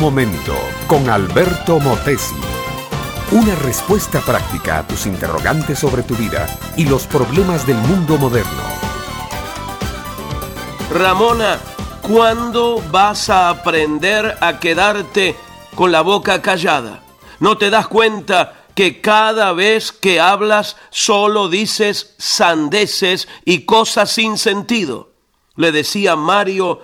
momento con Alberto Motesi. Una respuesta práctica a tus interrogantes sobre tu vida y los problemas del mundo moderno. Ramona, ¿cuándo vas a aprender a quedarte con la boca callada? ¿No te das cuenta que cada vez que hablas solo dices sandeces y cosas sin sentido? Le decía Mario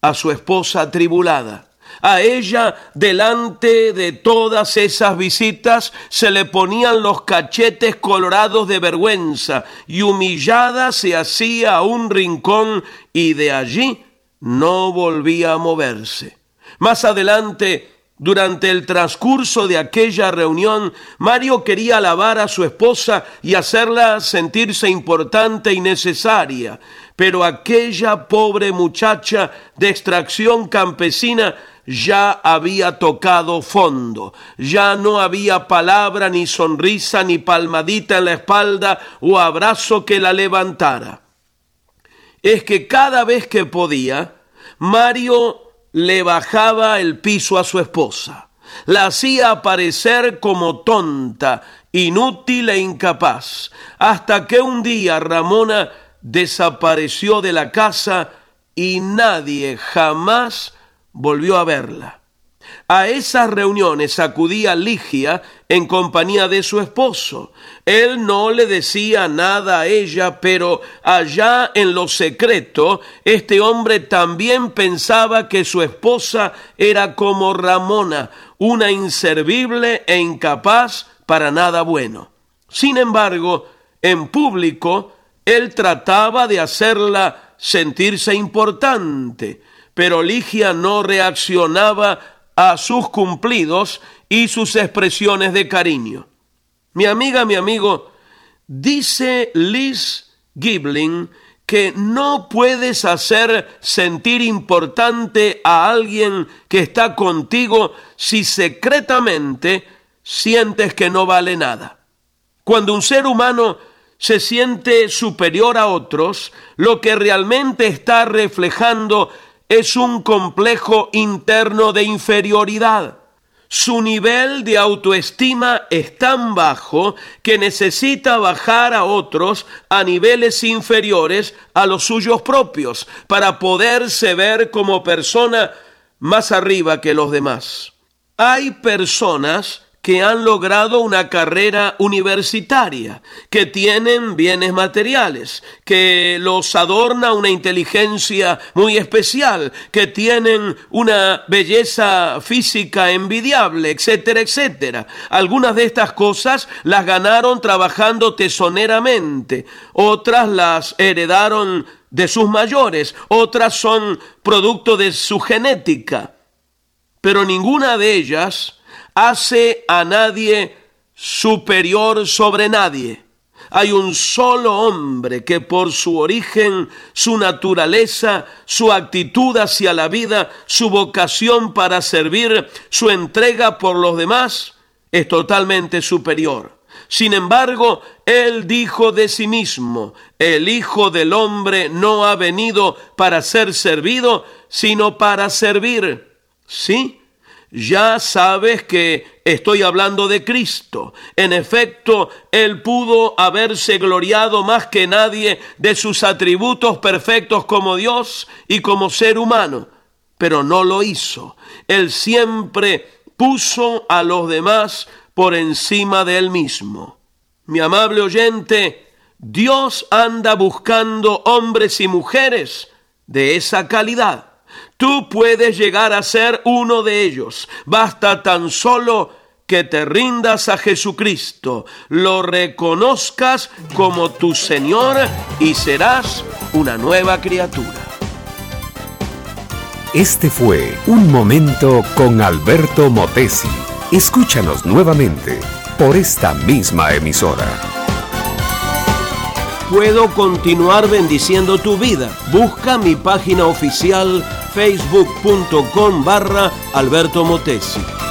a su esposa atribulada. A ella, delante de todas esas visitas, se le ponían los cachetes colorados de vergüenza y humillada se hacía a un rincón y de allí no volvía a moverse. Más adelante, durante el transcurso de aquella reunión, Mario quería alabar a su esposa y hacerla sentirse importante y necesaria, pero aquella pobre muchacha de extracción campesina ya había tocado fondo, ya no había palabra, ni sonrisa, ni palmadita en la espalda o abrazo que la levantara. Es que cada vez que podía, Mario le bajaba el piso a su esposa, la hacía aparecer como tonta, inútil e incapaz, hasta que un día Ramona desapareció de la casa y nadie jamás volvió a verla. A esas reuniones acudía Ligia en compañía de su esposo. Él no le decía nada a ella, pero allá en lo secreto, este hombre también pensaba que su esposa era como Ramona, una inservible e incapaz para nada bueno. Sin embargo, en público, él trataba de hacerla sentirse importante, pero Ligia no reaccionaba a sus cumplidos y sus expresiones de cariño. Mi amiga, mi amigo, dice Liz Gibling que no puedes hacer sentir importante a alguien que está contigo si secretamente sientes que no vale nada. Cuando un ser humano se siente superior a otros, lo que realmente está reflejando es un complejo interno de inferioridad. Su nivel de autoestima es tan bajo que necesita bajar a otros a niveles inferiores a los suyos propios para poderse ver como persona más arriba que los demás. Hay personas que han logrado una carrera universitaria, que tienen bienes materiales, que los adorna una inteligencia muy especial, que tienen una belleza física envidiable, etcétera, etcétera. Algunas de estas cosas las ganaron trabajando tesoneramente, otras las heredaron de sus mayores, otras son producto de su genética, pero ninguna de ellas hace a nadie superior sobre nadie. Hay un solo hombre que por su origen, su naturaleza, su actitud hacia la vida, su vocación para servir, su entrega por los demás, es totalmente superior. Sin embargo, él dijo de sí mismo, el Hijo del Hombre no ha venido para ser servido, sino para servir. ¿Sí? Ya sabes que estoy hablando de Cristo. En efecto, Él pudo haberse gloriado más que nadie de sus atributos perfectos como Dios y como ser humano, pero no lo hizo. Él siempre puso a los demás por encima de Él mismo. Mi amable oyente, Dios anda buscando hombres y mujeres de esa calidad Tú puedes llegar a ser uno de ellos. Basta tan solo que te rindas a Jesucristo, lo reconozcas como tu Señor y serás una nueva criatura. Este fue Un Momento con Alberto Motesi. Escúchanos nuevamente por esta misma emisora. Puedo continuar bendiciendo tu vida. Busca mi página oficial facebook.com barra Alberto Motesi.